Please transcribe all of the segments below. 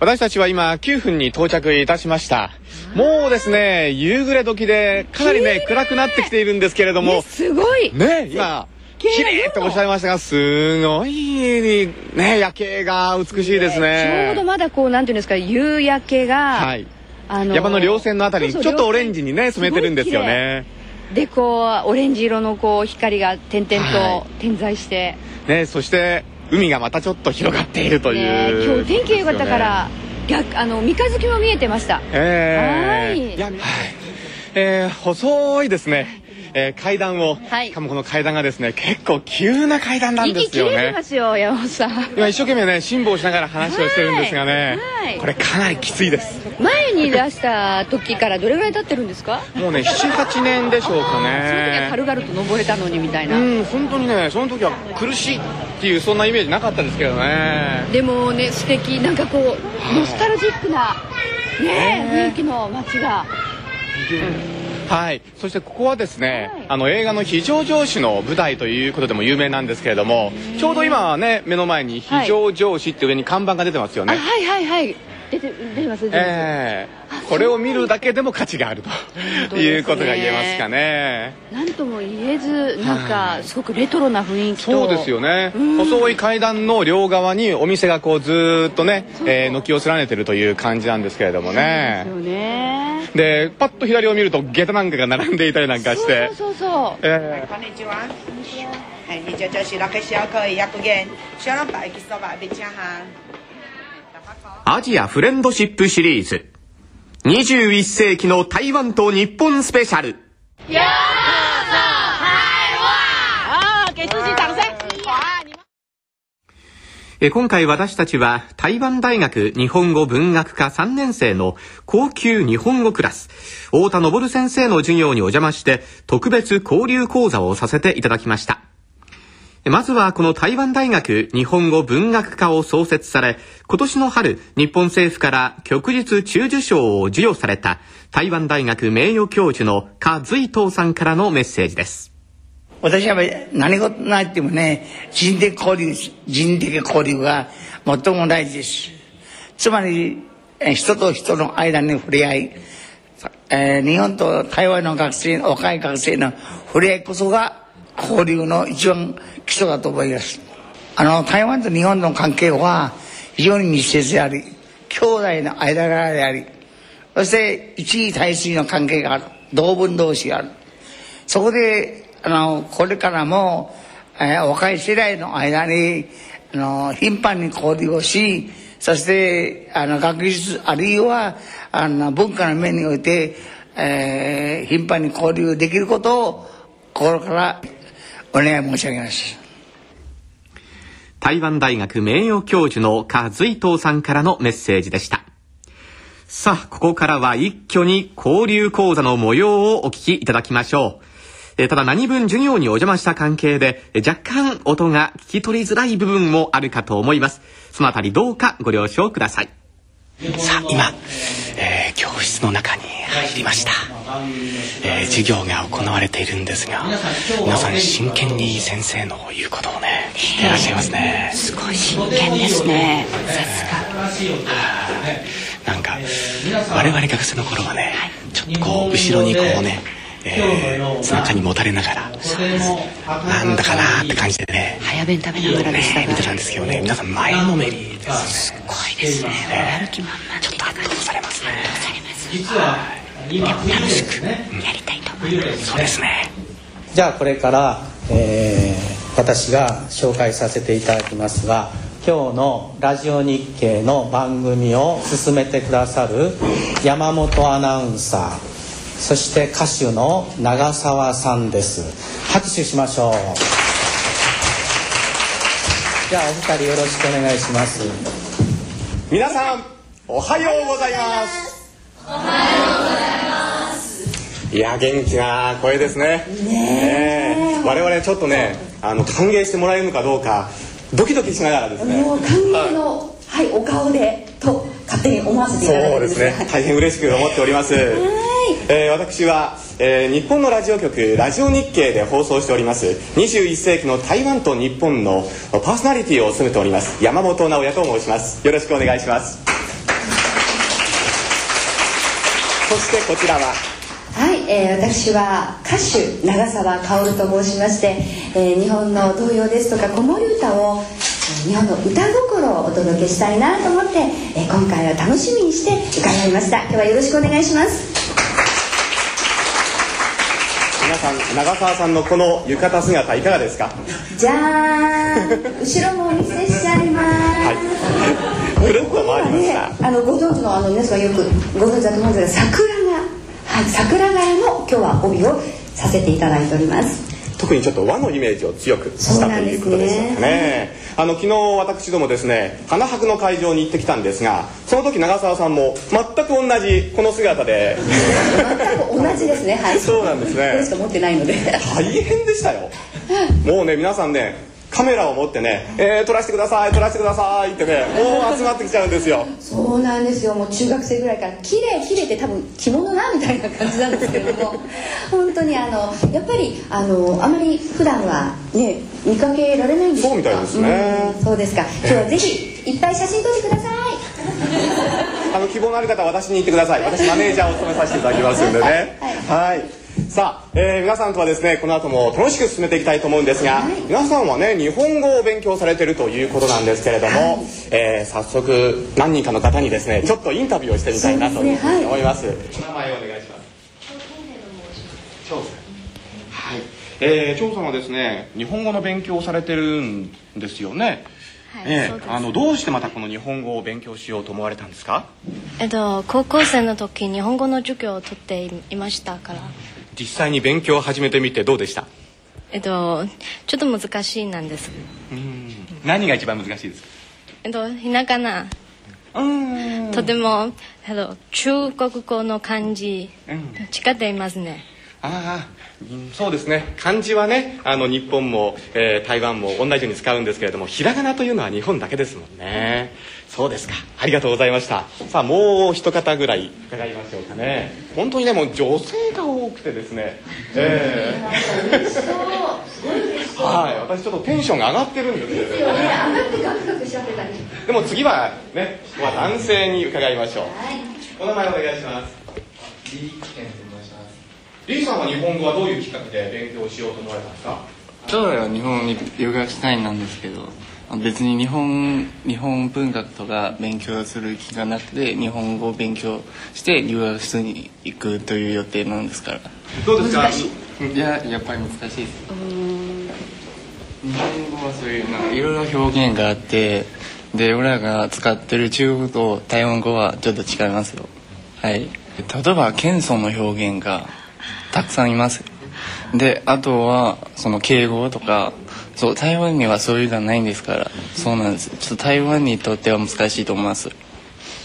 私たちは今9分に到着いたしました。もうですね夕暮れ時でかなりね暗くなってきているんですけれども。すごい。ね今綺麗とおっしゃいましたがすごいね夜景が美しいですね。ちょうどまだこうなんていうんですか夕焼けが、はい。あのー、山の稜線のあたりにちょっとオレンジにね染めてるんですよね。でこうオレンジ色のこう光が点々と点在して、はい、ねそして海がまたちょっと広がっているという、ね、今日天気良かったから、逆あの三日月も見えてました。えー、はい。いや、はい。えー、細いですねえー、階段を、はい、しかもこの階段がですね結構急な階段なんですよね。息よ山本さん。今一生懸命ね辛抱しながら話をしてるんですがね、はい、これかなりきついです。前に出した時からどれぐらい経ってるんですか？もうね七八年でしょうかね。その時は軽々と登れたのにみたいな。うん本当にねその時は苦しいっていうそんなイメージなかったですけどね。でもね素敵なんかこうノスタルジックなね、雰囲気の街が。うんはい。そしてここはですね、はい、あの映画の非常上司の舞台ということでも有名なんですけれどもちょうど今はね目の前に非常上司って上に看板が出てますよね、はい、はいはい。はい出て出てます出てます、えー、これを見るだけでも価値があるということが言えますかね。何とも言えずなんかすごくレトロな雰囲気そうですよね、細い階段の両側にお店がこうずっとねえー、軒を連ねてるという感じなんですけれどもね。そうですよね。でパッと左を見ると下駄なんかが並んでいたりなんかして。そうそうそう、えー、こんにちは。はい你这就是アジアフレンドシップシリーズ21世紀の台湾と日本スペシャル。や今回私たちは台湾大学日本語文学科3年生の高級日本語クラス、太田昇先生の授業にお邪魔して特別交流講座をさせていただきました。まずはこの台湾大学日本語文学科を創設され、今年の春、日本政府から旭日中受賞を授与された台湾大学名誉教授の柯随東さんからのメッセージです。私は何事なってもね、人的交流、人的交流が最も大事です。つまり、人と人の間に触れ合い、えー、日本と台湾の学生、若い学生の触れ合いこそが交流の一番基礎だと思います。あの、台湾と日本の関係は非常に密接であり、兄弟の間柄であり、そして一位対水の関係がある。同文同士がある。そこであのこれからも、えー、若い世代の間にあの頻繁に交流をしそしてあの学術あるいはあの文化の面において、えー、頻繁に交流できることを心からお願い申し上げます。台湾大学名誉教授の柯随東さんからのメッセージでした。さあ、ここからは一挙に交流講座の模様をお聞きいただきましょう。えただ何分授業にお邪魔した関係で、若干音が聞き取りづらい部分もあるかと思います。そのあたりどうかご了承ください。さあ、今、えー、教室の中に入りました、えー、授業が行われているんですが皆さん真剣に先生の言うことをね聞いていらっしゃいますね、すごい真剣ですね。さすが。なんか我々学生の頃はね、ちょっとこう後ろにこうねえー、背中にもたれながらなんだかなって感じでね。早弁食べながらでした、ね、見てたんですけどね皆さん前のめりです。ね。すごいですね、やる気満々ちょっと圧倒されますね。圧倒されます実はでも楽しくやりたいと思います、そうですね。じゃあこれから、えー、私が紹介させていただきますが今日のラジオ日経の番組を進めてくださる山本アナウンサーそして歌手の長澤さんです。拍手しましょう。じゃあお二人よろしくお願いします。皆さんおはようございます。おはようございます。いや元気な声ですね。ね我々ちょっとねあの歓迎してもらえるのかどうかドキドキしながらですね。もう歓迎の、はい、お顔でと勝手に思わせていただいてそうですね。大変嬉しく思っておりますえー、私は、えー、日本のラジオ局ラジオ日経で放送しております21世紀の台湾と日本のパーソナリティを務めております山本直也と申します。よろしくお願いします。そしてこちらははい、えー私は歌手長澤薫と申しまして、えー日本の童謡ですとか子守歌を、日本の歌心をお届けしたいなと思って、えー今回は楽しみにして伺いました。今日はよろしくお願いします。さん長澤さんのこの浴衣姿いかがですか？じゃーん。後ろもお見せしちゃいます、はい。ぐるっと回りました。ね、あのご存知のあの皆さんよくご存知だと思うんですが桜が、はい、桜柄の今日は帯をさせていただいております特にちょっと和のイメージを強くしたということでしょうかね。あの昨日私どもですね花博の会場に行ってきたんですがその時長澤さんも全く同じこの姿で。全く同じですねはい。そうなんですね。これしか持ってないので。大変でしたよ。もうね皆さんねカメラを持ってね、えー、撮らせてください撮らせてくださいってねもう集まってきちゃうんですよ。そうなんですよ。もう中学生ぐらいから綺麗綺麗って多分着物なみたいな感じなんですけれども。本当にあのやっぱりあのあまり普段はね見かけられないんですか？そうみたいですね。うんそうですか。今日はぜひいっぱい写真撮ってください。あの希望のある方は私に言ってください。私マネージャーを務めさせていただきますんでね。はいさあ、えー皆さんとはですねこの後も楽しく進めていきたいと思うんですが、皆さんはね日本語を勉強されてるということなんですけれども、えー早速何人かの方にですねちょっとインタビューをしてみたいなというふうに思います。お名前をお願いします。張さん。はい、えー、張さんはですね日本語の勉強をされてるんですよね。はいええそうですあのどうしてまたこの日本語を勉強しようと思われたんですか？えっと、高校生の時日本語の授業を取っていましたから、実際に勉強を始めてみてどうでした？えっと、ちょっと難しいなんです。何が一番難しいですか？えっと、ひなかな、とても、えっと、中国語の漢字、違っていますね。ああ。うんそうですね。漢字はねあの日本も、えー台湾も同じように使うんですけれどもひらがなというのは日本だけですもんね。そうですか。ありがとうございました。さあもう一方ぐらい。伺いましょうかね。本当にねもう女性が多くてですね。ええはい。私ちょっとテンションが上がってるんですよ上がってガクガクしちゃってたり。でも次はねは男性に伺いましょう、お名前お願いしますリーケンと申しますリーさんは日本語はどういうきっかけで勉強しようと思われたんですか？将来は日本に留学したいなんですけど別に日本日本文学とか勉強する気がなくて日本語を勉強して留学室に行くという予定なんですから。どうですか？い。ややっぱり難しいです。日本語はそういうなんかいろいろ表現があってで俺らが使ってる中国語と台湾語はちょっと違いますよ。はい。例えば謙遜の表現がたくさんいます。であとはその敬語とかそう台湾にはそういうのがないんですからそうなんです。ちょっと台湾にとっては難しいと思います。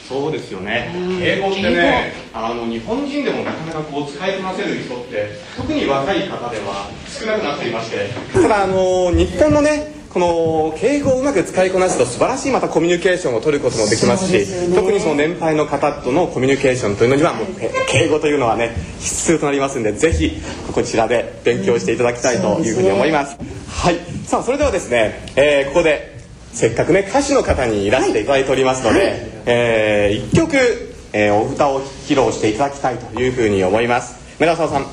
そうですよね。英語ってねあの日本人でもなかなかこう使いこなせる人って特に若い方では少なくなっていましてただあの日本のねこの敬語をうまく使いこなすと素晴らしいまたコミュニケーションを取ることもできますし特にその年配の方とのコミュニケーションというのにはもうけ敬語というのはね必須となりますんでぜひこちらで勉強していただきたいというふうに思います、はい。さあそれではですね、えーここでせっかくね歌手の方にいらしていただいておりますので、えー一曲、えーお歌を披露していただきたいというふうに思います。長澤さん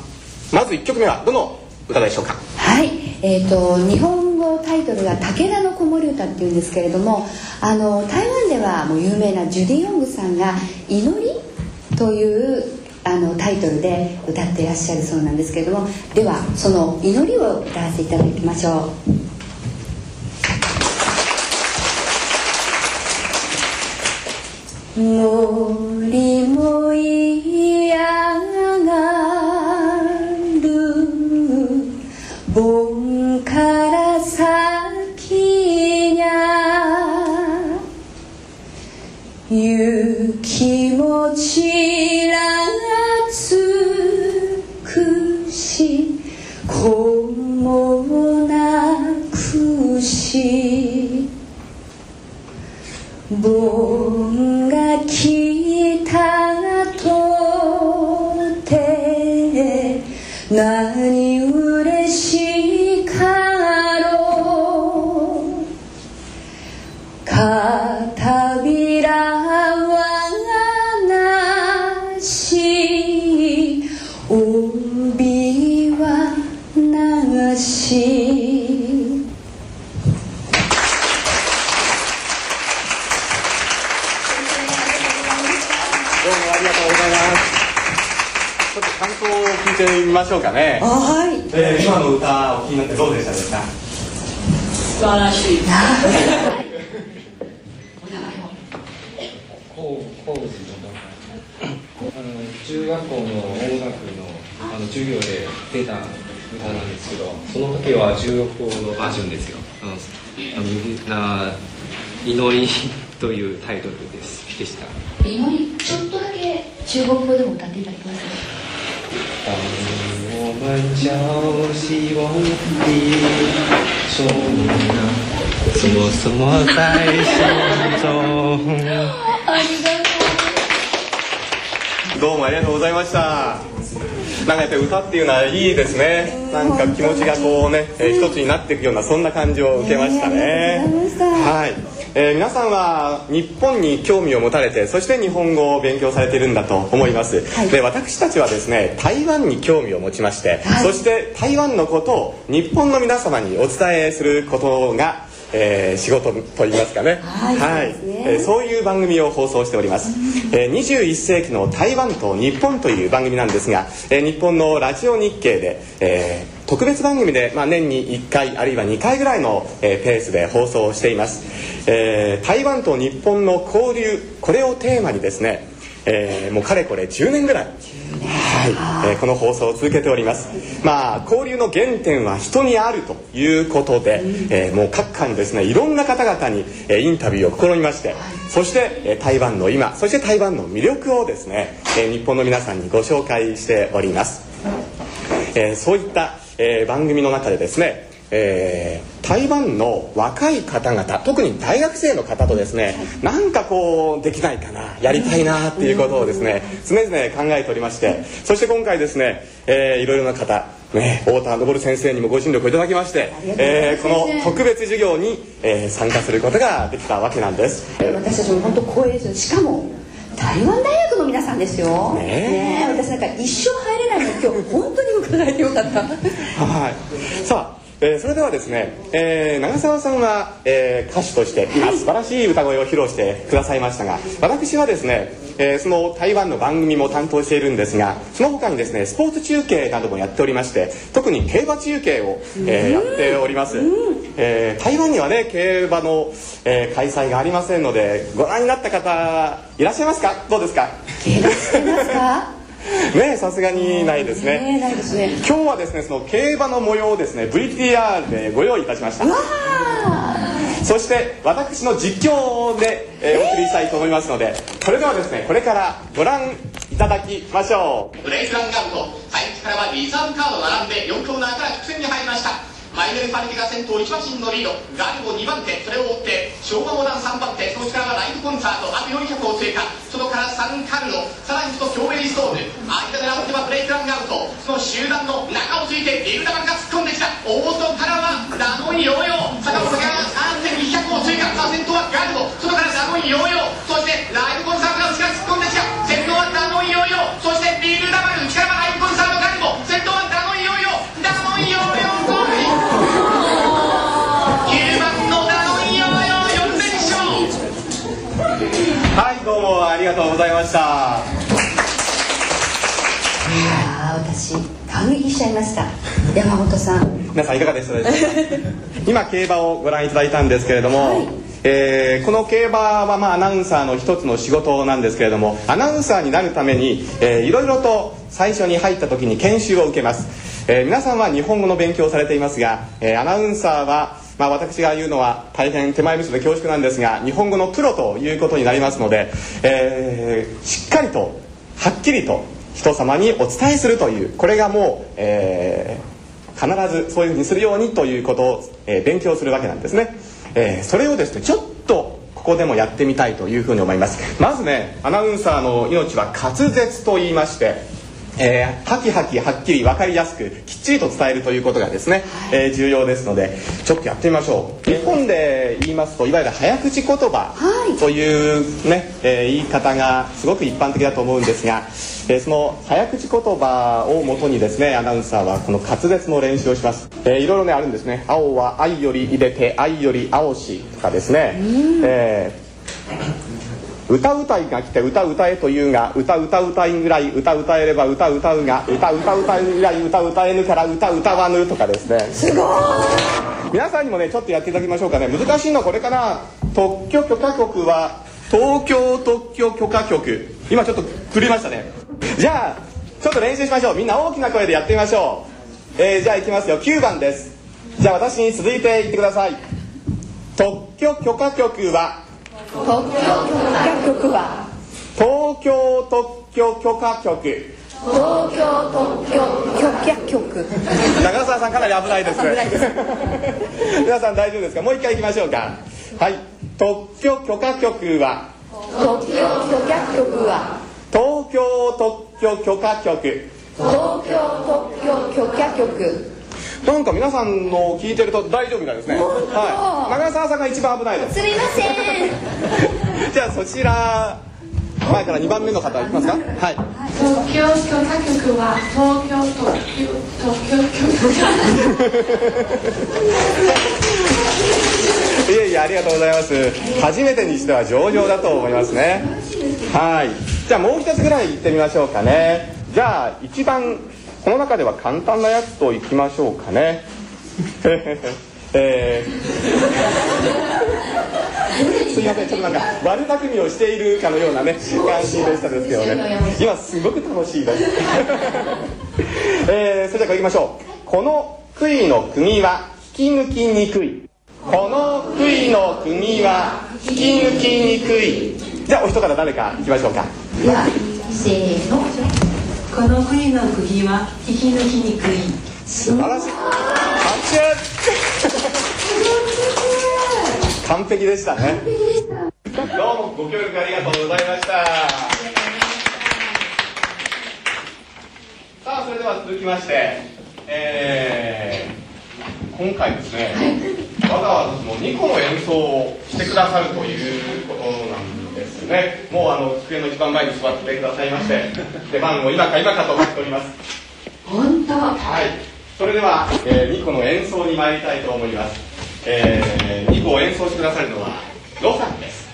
まず1曲目はどの歌でしょうか？はい、えー、と日本語タイトルが「武田の子守歌」っていうんですけれどもあの台湾ではもう有名なジュディ・ヨングさんが「祈り」というあのタイトルで歌っていらっしゃるそうなんですけれどもではその「祈り」を歌わせていただきましょう。森も嫌が中国語でも歌っていただけます？我们中どうもありがとうございました。なんかやっぱり歌っていうのはいいですね。なんか気持ちがこうね、えー一つになっていくようなそんな感じを受けましたね。はい、えー皆さんは日本に興味を持たれてそして日本語を勉強されているんだと思います、で私たちはですね台湾に興味を持ちまして、そして台湾のことを日本の皆様にお伝えすることがえー仕事といいますかね。はいそうですね。えーそういう番組を放送しております、えー21世紀の台湾と日本という番組なんですが、えー日本のラジオ日経で、えー特別番組で、まあ、年に1回あるいは2回ぐらいの、えーペースで放送をしています、えー台湾と日本の交流これをテーマにですね、えーもうかれこれ10年ぐらい。はい、えーこの放送を続けております。まあ交流の原点は人にあるということで、えーもう各界にですねいろんな方々に、えーインタビューを試みましてそして、えー台湾の今そして台湾の魅力をですね、えー日本の皆さんにご紹介しております、えーそういった、えー番組の中でですねえー台湾の若い方々特に大学生の方とですねなんかこうできないかなやりたいなっていうことをですね常々考えておりましてそして今回ですね、えーいろいろな方ね、太田昇先生にもご尽力をいただきまして、えーこの特別授業に、えー参加することができたわけなんです。私たちも本当光栄ですしかも台湾大学の皆さんですよ。ねえ。ねえ私なんか一生入れないのに今日本当に伺えてよかった。はい。さあ、えーそれではですね、えー長澤さんは、えー歌手として今素晴らしい歌声を披露してくださいましたが、私はですね、えーその台湾の番組も担当しているんですが、その他にですね、スポーツ中継などもやっておりまして、特に競馬中継を、えーやっております。えー台湾にはね、競馬の、えー開催がありませんので、ご覧になった方いらっしゃいますか？どうですか？競馬してますか？ねさすがにないですね。ねえないですね。今日はですねその競馬の模様をですね VTR でご用意いたしました。そして私の実況で、えーお送りしたいと思いますのでそれではですねこれからご覧いただきましょう。ブレイクランガウト入り口からはリザーブカード並んで4コーナーから直線に入りましたマイネル・ファルケが先頭1馬身のリードガルボ2番手それを追って昭和モダン3番手その内からはライトコンサートあと400を通過外からサンカルロさらにそのキョーベリーストーム間で並んではブレイクランガウトその集団の中をついてビルダマンが突っ込んできた。大外からはダノンヨーヨー坂本が3.200を追加さあ先頭はガルボ外からダノンヨーヨーそしてライトコンサートが内から突っ込んでもありがとうございました。私感激しちゃいました。山本さん。皆さんいかがでしたでしょうか今競馬をご覧いただいたんですけれども、えーこの競馬はまあアナウンサーの一つの仕事なんですけれどもアナウンサーになるために、えーいろいろと最初に入った時に研修を受けます、えー皆さんは日本語の勉強をされていますが、えーアナウンサーはまあ、私が言うのは大変手前味噌で恐縮なんですが日本語のプロということになりますので、えーしっかりとはっきりと人様にお伝えするというこれがもう、えー必ずそういうふうにするようにということを、えー勉強するわけなんですね、えそれをですねちょっとここでもやってみたいというふうに思います。まずねアナウンサーの命は滑舌と言いましてえー、はきはきはっきり分かりやすくきっちりと伝えるということがですね、えー重要ですのでちょっとやってみましょう。日本で言いますといわゆる早口言葉というね、えー言い方がすごく一般的だと思うんですが、えーその早口言葉をもとにですねアナウンサーはこの滑舌の練習をします、えーいろいろねあるんですね「青は愛より入れて愛より青し」とかですね、えー歌うたいが来て歌歌えというが歌歌うたいぐらい歌歌えれば歌歌うが歌歌うたいぐらい歌歌えぬから歌歌わぬとかですね。すごい。皆さんにもねちょっとやっていただきましょうかね。難しいのはこれかな。特許許可局は東京特許許可局。今ちょっと狂いましたね。じゃあちょっと練習しましょう。みんな大きな声でやってみましょう、えー、じゃあいきますよ。9番です。じゃあ私に続いて言ってください。特許許可局は特許許可局は。東京特許許可局。東京特許許可局。長澤さんかなり危ないです危ないです。皆さん大丈夫ですか？もう一回いきましょうか。はい。特許許可局は。特許許可局は。東京特許許可局東京特許許可局なんか皆さんの聞いてると大丈夫みたいですね。はい。長澤さんが一番危ないです。すみません。じゃあそちら前から2番目の方いきますか？はい。東京許可局は東京特許特許いえいえありがとうございます。初めてにしては上々だと思いますね。はい。じゃあもう一つぐらい行ってみましょうかね。じゃあ一番この中では簡単なやつといきましょうかね。えすいませんちょっとなんか悪巧みをしているかのようなね感じでしたですけどね。今すごく楽しいです。えー、それではいきましょう。この杭の釘は引き抜きにくい。この杭の釘は引き抜きにくい。じゃあお人から誰か行きましょうか。せーの。この杭の釘は引き抜きにくい。素晴らしい。完璧でしたね。どうもご協力ありがとうございました。さあそれでは続きましてえー、今回ですね、わざわざその2個の演奏をしてくださるということなんですね。もうあの机の一番前に座ってくださいまして出番を今か今かと待っております。本当？はい。それでは、えー、2個の演奏に参りたいと思います。えー、2個を演奏してくださるのはロさんです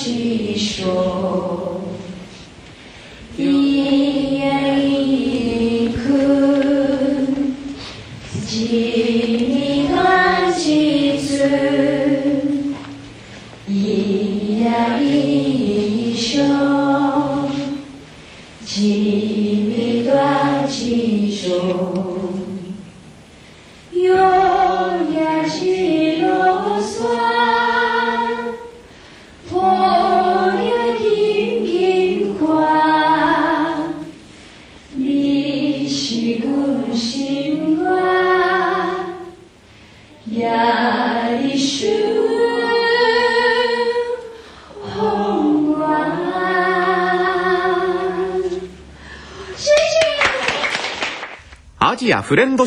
が地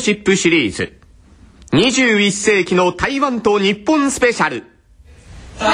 シップシリーズ21世紀の台湾と日本スペシャル。さ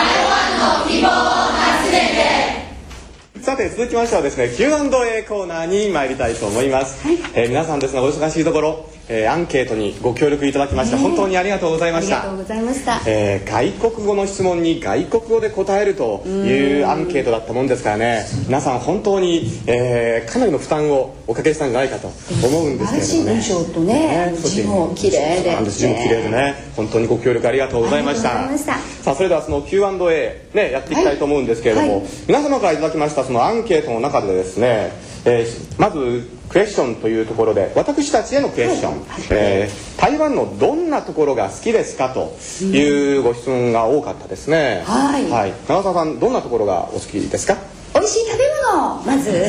さて続きましてはですね Q&A コーナーに参りたいと思います、えー皆さんですねお忙しいところ、えーアンケートにご協力いただきまして、ね本当にありがとうございあました。りがとうございました。えー外国語の質問に外国語で答えるというアンケートだったもんですからね。皆さん本当に、えーかなりの負担をおかけしたんじゃないかと思うんですけれどもね。素晴らしい文章とね字も綺麗で字も綺麗でね。本当にご協力ありがとうございました。さあそれではその Q&A、ね、やっていきたいと思うんですけれども、はい。皆様からいただきましたそのアンケートの中でですね、えーまずクエスチョンというところで私たちへのクエスチョン、えー台湾のどんなところが好きですか？というご質問が多かったですね、はい。長澤さんどんなところがお好きですか？美味しい食べ物まず。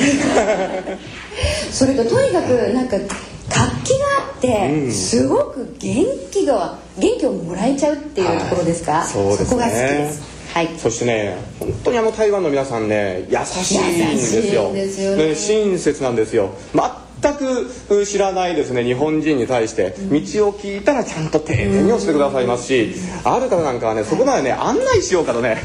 それととにかくなんか活気があって、すごく元気が元気をもらえちゃうっていうところですか、そうですね。こが好きですはい。そしてね本当にあの台湾の皆さんね優しいんですよ。ね親切なんですよ全く知らないですね日本人に対して。道を聞いたらちゃんと丁寧に教えてくださいますしある方なんかはねそこまでね案内しようかとね。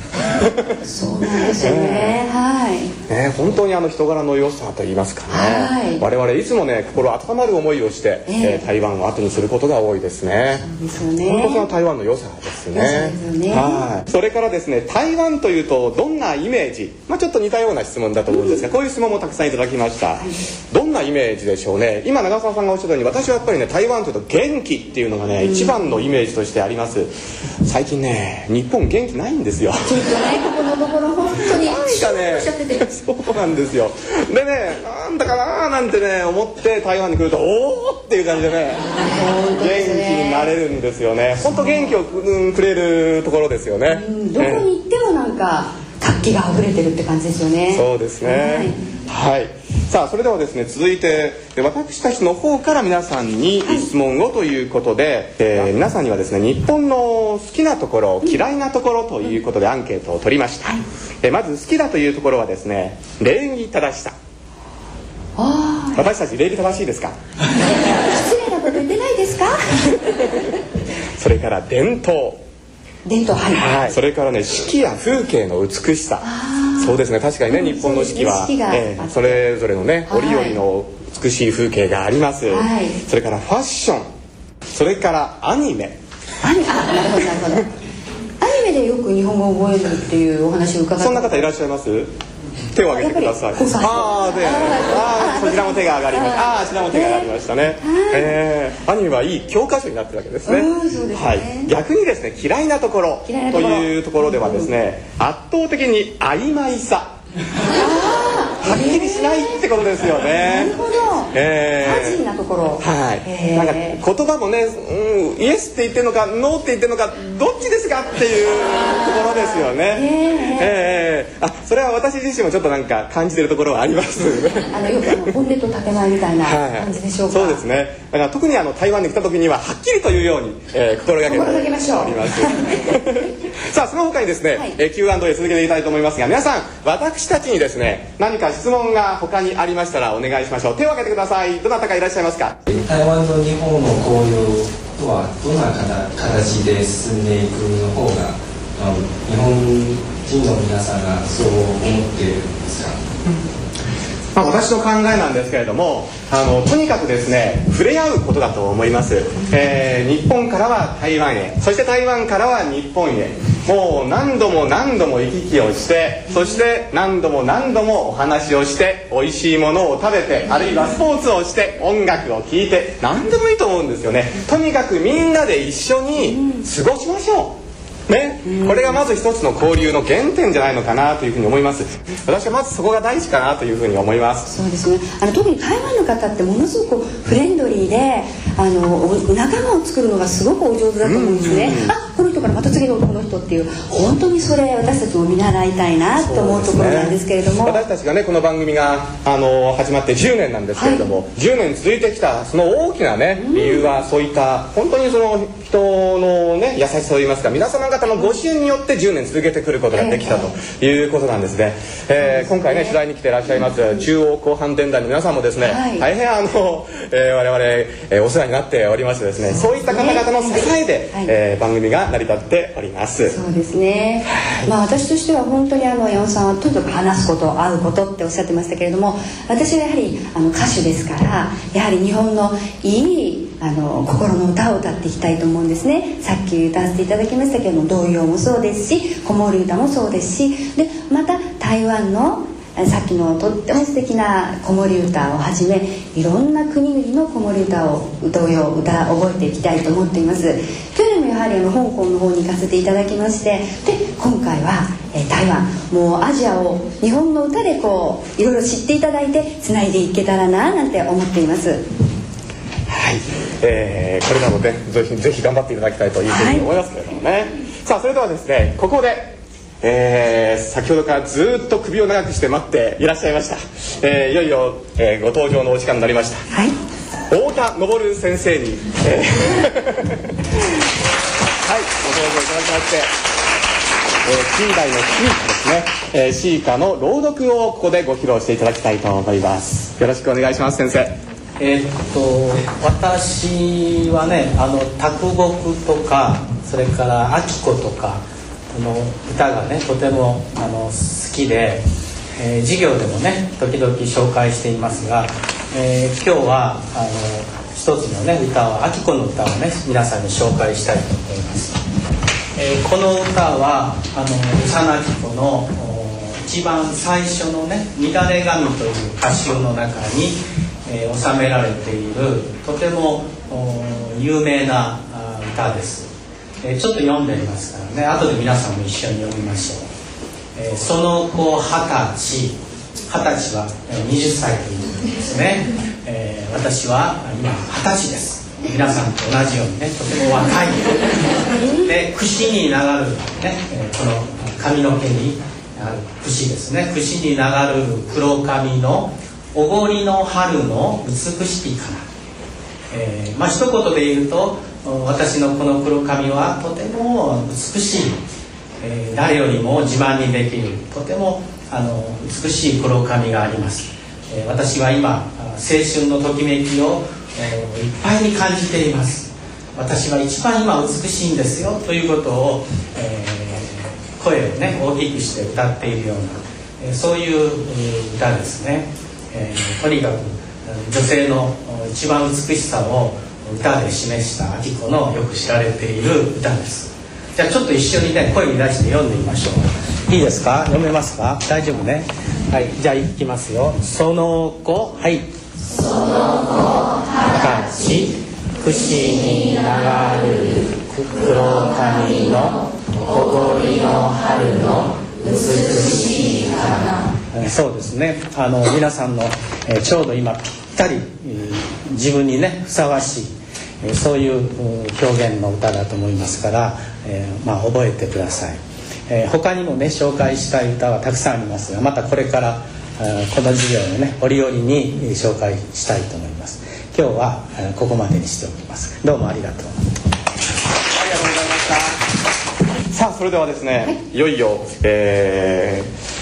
そうなんですよね、はい。ね本当にあの人柄の良さと言いますかね、はい。我々いつもね心温まる思いをして、ええ。えー台湾を後にすることが多いですね。ですよね。本当台湾の良さですね。ね。はい。それからですね台湾というとどんなイメージ、まあ、ちょっと似たような質問だと思うんですが、こういう質問もたくさんいただきました、どんなイメージ？でしょうね。今長澤さんがおっしゃったように私はやっぱりね台湾というと元気っていうのがね、一番のイメージとしてあります。最近ね日本元気ないんですよ。ちょっとねここのところ本当になんかねそうなんですよ。でねなんだかなーなんてね思って台湾に来るとおおっていう感じでね元気になれるんですよね。本当元気をくれるところですよね、どこに行ってもなんか活気が溢れてるって感じですよね。そうですね。はい、さあそれではですね続いてで私たちの方から皆さんに質問をということで、えー皆さんにはですね日本の好きなところ嫌いなところということでアンケートを取りました、えーまず好きだというところはですね礼儀正しさ。あ私たち礼儀正しいですか？あ 失礼なこと言ってないですか？それから伝統伝統はいはい、それからね四季や風景の美しさ。そうですね。確かにね日本の四季は。ええ。それぞれのねはい。折々の美しい風景があります、はい。それからファッション。それからアニメ。アニあなるほどなるほど。アニメでよく日本語を覚えるっていうお話を伺って。そんな方いらっしゃいます？手を挙げてください。あーであーそちらも手が上がりました。あーあちらも手が上がりましたね、えー。アニメはいい教科書になってるわけですね。すね。はい、逆にですね嫌いなところというところではですね、圧倒的に曖昧さはっきりしないってことですよなねるほど。えー。ジーなところ。はい、なんか言葉もね、うん、イエスって言ってるのかノーって言ってるのかどっちですかっていうところですよね。ええあそれは私自身もちょっとなんか感じてるところはあります。あのよくあの本音と建前みたいな感じでしょうか、そうですね。だから特にあの台湾に来た時にははっきりというように、えー、心がけております。さあその他にですね、はい。えー Q&A 続けていきたいと思いますが皆さん私たちにですね何か質問が他にありましたらお願いしましょう。手を挙げてください。どなたかいらっしゃいますか？台湾と日本の交流とはどんな形で進んでいくの方が日本人の皆さんがそう思っているんですか？まあ、私の考えなんですけれどもあのとにかくですね触れ合うことだと思います、えー日本からは台湾へそして台湾からは日本へもう何度も何度も行き来をしてそして何度も何度もお話をして美味しいものを食べてあるいはスポーツをして音楽を聴いて何でもいいと思うんですよね。とにかくみんなで一緒に過ごしましょう。ね、これがまず一つの交流の原点じゃないのかなというふうに思います。私はまずそこが大事かなというふうに思います。そうですね。あの特に台湾の方ってものすごくフレンドリーであのお仲間を作るのがすごくお上手だと思うんですね、あこの人からまた次の男の人っていう本当にそれ私たちも見習いたいなと思うところなんですけれども、私たちがねこの番組があの始まって10年なんですけれども、10年続いてきたその大きなね理由はそういった本当にその人人のね優しさといいますか皆様方のご支援によって10年続けてくることができたということなんですね、えー今回ね取材に来ていらっしゃいます中央広範電団の皆さんもですね、はい。大変あの、えー我々、えーお世話になっておりましてですねそういった方々の支えで、はい。えー番組が成り立っております。そうですね、まあ、私としては本当にあの山本さんはとにかく話すこと会うことっておっしゃってましたけれども私はやはりあの歌手ですからやはり日本のいいあの心の歌を歌っていきたいと思うんですね。さっき歌わせていただきましたけども童謡もそうですし子守歌もそうですしでまた台湾のさっきのとっても素敵な子守歌をはじめいろんな国々の子守歌を童謡歌覚えていきたいと思っています。去年もやはりあの香港の方に行かせていただきましてで今回は、え台湾もうアジアを日本の歌でこういろいろ知っていただいてつないでいけたらななんて思っています。はい、えーこれからもねぜひぜひ頑張っていただきたいというふうに思いますけれどもね、さあそれではですねここで、えー先ほどからずっと首を長くして待っていらっしゃいました、えーいよいよ、えーご登場のお時間になりました。はい。太田昇先生に、えー はいご登場いただきましてえー、近代の詩歌ですね、えー、詩歌の朗読をここでご披露していただきたいと思います。よろしくお願いします先生えーっと私はねあの卓木とかそれから秋子とかあの歌がねとてもあの好きで、えー授業でもね時々紹介していますが、えー今日はあの一つのね歌を秋子の歌をね皆さんに紹介したいと思います。えーこの歌はあの幼き子の一番最初のね「乱れ髪」という歌集の中に、えー収められているとてもお有名なあ歌です、えーちょっと読んでみますからね。後で皆さんも一緒に読みましょう、えーその子二十歳二十歳はえー20歳ということですね、えー私は今二十歳です。皆さんと同じようにねとても若い。で櫛に流るね、えーこの髪の毛にある櫛ですね。櫛に流る黒髪のおごりの春の美しきかな、えーまあ一言で言うと私のこの黒髪はとても美しい、えー誰よりも自慢にできるとてもあの美しい黒髪があります、えー私は今青春のときめきを、えーいっぱいに感じています。私は一番今美しいんですよということを、えー声をね大きくして歌っているような、えーそういう歌ですね、えーとにかくえー女性のお一番美しさを歌で示した秋子のよく知られている歌です。じゃあちょっと一緒にね声に出して読んでみましょう。いいですか？読めますか？大丈夫ね。はいじゃあいきますよ。その子はい。その子二十歳櫛に流る黒髪のおごりの春の美しい花そうですね。あの皆さんの、えーちょうど今ぴったり、えー自分にねふさわしい、えーそういうう表現の歌だと思いますから、えーまあ、覚えてください、えー他にもね紹介したい歌はたくさんありますがまたこれからこの授業のね折々にえー紹介したいと思います。今日はえーここまでにしておきます。どうもありがとう。さあそれではですね、い、よいよ、えー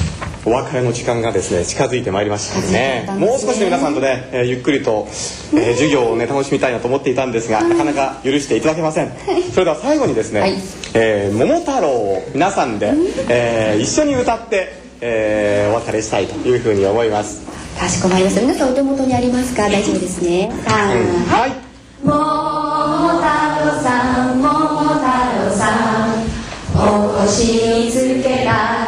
お別れの時間がですね近づいてまいりましたね。もう少しで皆さんとね、えーゆっくりと、えー 授業をね楽しみたいなと思っていたんですが、なかなか許していただけません、それでは最後にですね「はい。えー桃太郎」を皆さんで、えー一緒に歌って、えーお別れしたいというふうに思います、かしこまりました。皆さんお手元にありますか？大丈夫ですね。はい。桃太郎さん桃太郎さんお腰につけた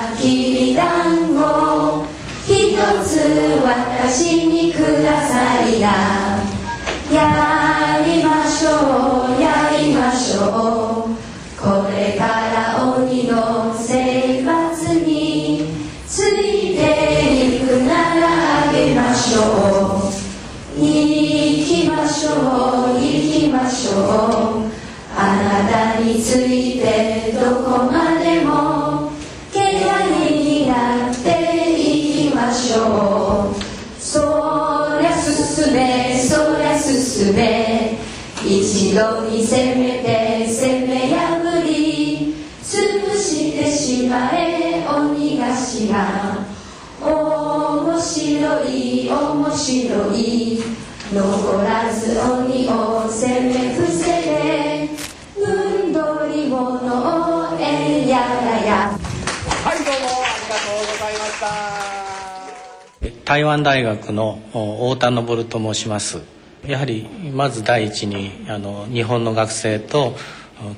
いなやりましょうやりましょう。これから鬼の生活についていくならあげましょう行きましょう行きましょうあなたについてどこまで攻めて攻め破り潰してしまえ鬼ヶ島面白い面白い。残らず鬼を攻め伏せてうんどり物をえんやらや。はいどうもありがとうございました。台湾大学の太田昇と申しますやはりまず第一にあの日本の学生と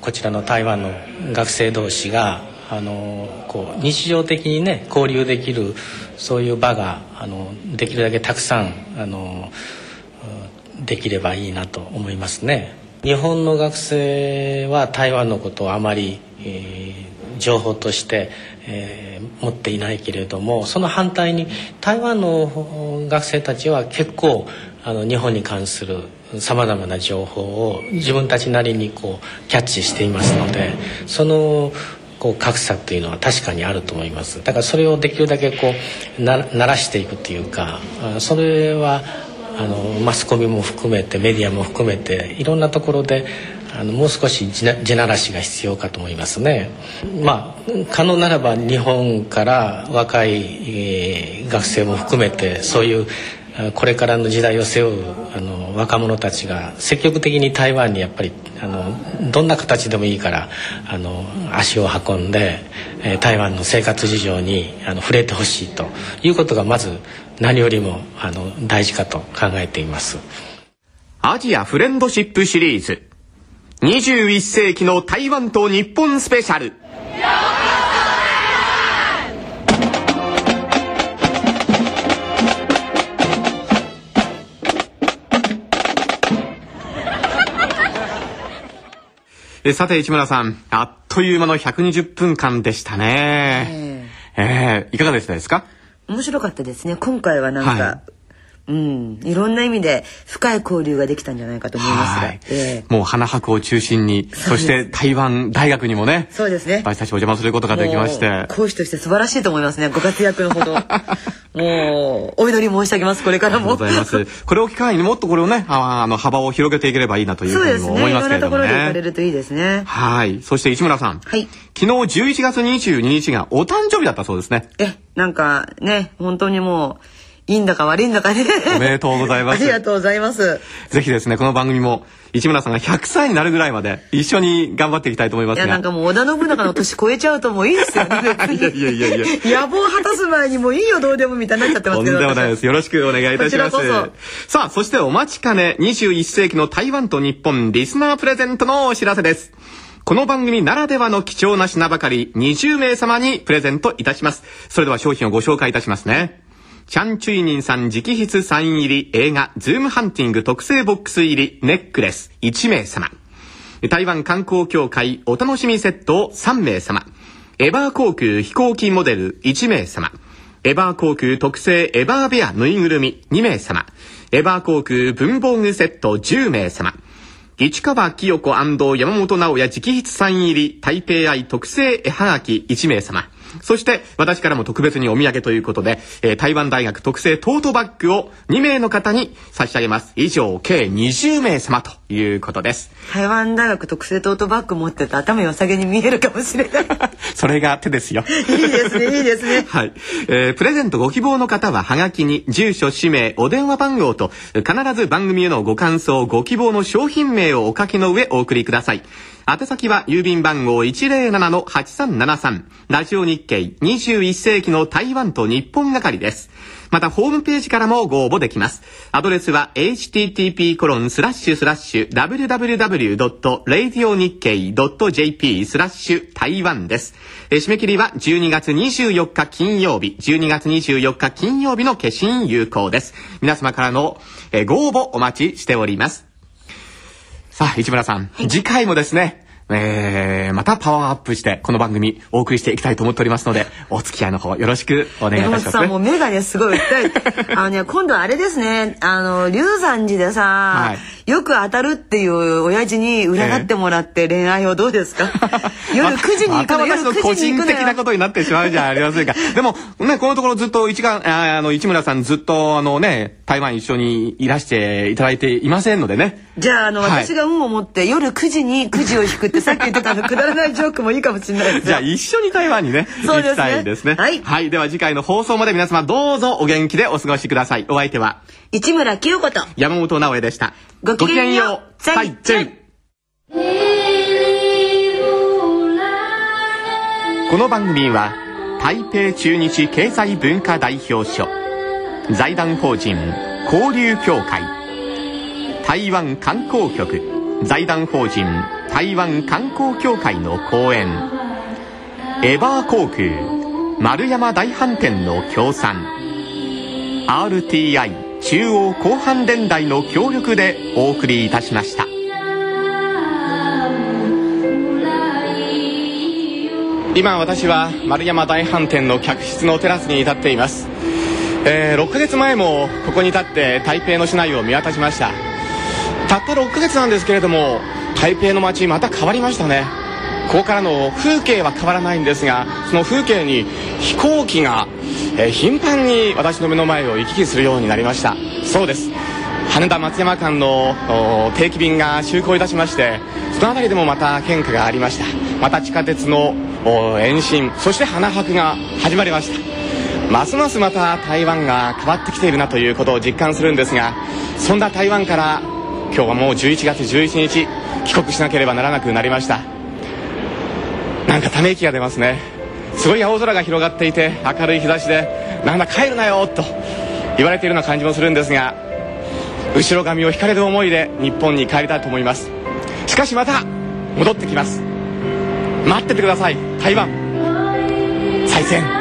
こちらの台湾の学生同士があのこう日常的にね交流できるそういう場があのできるだけたくさんあのできればいいなと思いますね。日本の学生は台湾のことをあまり、えー、情報として、えー、持っていないけれどもその反対に台湾の学生たちは結構あの日本に関するさまざまな情報を自分たちなりにこうキャッチしていますのでそのこう格差っていうのは確かにあると思います。だからそれをできるだけこうな慣らしていくっていうかそれはあのマスコミも含めてメディアも含めていろんなところであのもう少し地ならしが必要かと思いますね。まあ可能ならば日本から若い、えー、学生も含めてそういうこれからの時代を背負うあの若者たちが積極的に台湾にやっぱりあのどんな形でもいいからあの足を運んで、えー、台湾の生活事情にあの触れてほしいということがまず何よりもあの大事かと考えていますアジアフレンドシップシリーズ21世紀の台湾と日本スペシャル。えさて市村さん。あっという間の120分間でしたね。えー、えー、いかがでしたですか？面白かったですね。今回はなんか、はい、うん、いろんな意味で深い交流ができたんじゃないかと思いますが、えー、もう花博を中心にそして台湾大学にもねそうですね。私たちお邪魔することができまして講師として素晴らしいと思いますね。ご活躍のほど。もうお祈り申し上げますこれからも。ございます。これを機会にもっとこれをねあの幅を広げていければいいなというふうにも思いますけれどもね。そうですね。いろんなところで行かれるといいですね。はい。そして市村さん、はい、昨日11月22日がお誕生日だったそうですね。えなんかね本当にもういいんだか悪いんだかね。おめでとうございます。ありがとうございます。ぜひですね、この番組も市村さんが100歳になるぐらいまで一緒に頑張っていきたいと思いますが。いや、なんかもう織田信長の年超えちゃうともういいですよね。いやいやいやいや。野望果たす前にもういいよ、どうでもみたいになっちゃってますけど。とんでもないです。よろしくお願いいたします。さあ、そしてお待ちかね、21世紀の台湾と日本リスナープレゼントのお知らせです。この番組ならではの貴重な品ばかり20名様にプレゼントいたします。それでは商品をご紹介いたしますね。チャン・チュイニンさん直筆サイン入り映画ズームハンティング特製ボックス入りネックレス1名様。台湾観光協会お楽しみセット3名様。エバー航空飛行機モデル1名様。エバー航空特製エバーベアぬいぐるみ2名様。エバー航空文房具セット10名様。市川清子山本直也直筆サイン入り台北愛特製絵はがき1名様。そして私からも特別にお土産ということで、えー、台湾大学特製トートバッグを2名の方に差し上げます。以上、計20名様ということです。台湾大学特製トートバッグ持ってて頭良さげに見えるかもしれない。それが手ですよ。いいですね、いいですね。はい。えー、プレゼントご希望の方は、はがきに住所、氏名、お電話番号と、必ず番組へのご感想、ご希望の商品名をお書きの上お送りください。宛先は郵便番号107-8373ラジオ日経21世紀の台湾と日本係です。また、ホームページからもご応募できます。アドレスは、http コロンスラッシュスラッシュ www.radionickei.jp スラッシュ台湾です。締め切りは12月24日金曜日、12月24日金曜日の消印有効です。皆様からのご応募お待ちしております。さあ、市村さん、はい、次回もですね、えー、またパワーアップして、この番組お送りしていきたいと思っておりますので、お付き合いの方よろしくお願いいたします、ね。もう目がね、すごい あのね、今度はあれですね、あの、龍山寺でさ、はい、よく当たるっていう親父に占ってもらって恋愛をどうですか、夜9時に行くの夜また私の個9時に行くの人的なことになってしまうじゃありませんか。でも、ね、このところずっと一が、ああの、市村さんずっと、あのね、台湾一緒にいらしていただいていませんのでね。じゃああの、はい。私が運を持って夜9時に9時を引くってさっき言ってたあのくだらないジョークもいいかもしれないですじゃあ一緒に台湾にね、そうですね行きたいですね。はい。では次回の放送まで皆様どうぞお元気でお過ごしください。お相手は？市村清子と山本直江でした。ごきげんよう再见。この番組は台北中日経済文化代表所財団法人交流協会台湾観光局財団法人台湾観光協会の講演。エバー航空丸山大飯店の協賛。RTI 中央広範電台の協力でお送りいたしました。今私は丸山大飯店の客室のテラスに立っています、えー6ヶ月前もここに立って台北の市内を見渡しました。たった6ヶ月なんですけれども台北の街また変わりましたね。ここからの風景は変わらないんですがその風景に飛行機が、えー頻繁に私の目の前を行き来するようになりました。そうです。羽田松山間の定期便が就航いたしましてその辺りでもまた変化がありました。また地下鉄の延伸そして花博が始まりました。ますますまた台湾が変わってきているなということを実感するんですがそんな台湾から今日はもう11月11日帰国しなければならなくなりました。なんかため息が出ますね。すごい青空が広がっていて明るい日差しでなんだ帰るなよと言われているような感じもするんですが後ろ髪を引かれる思いで日本に帰りたいと思います。しかしまた戻ってきます。待っててください。台湾。再戦。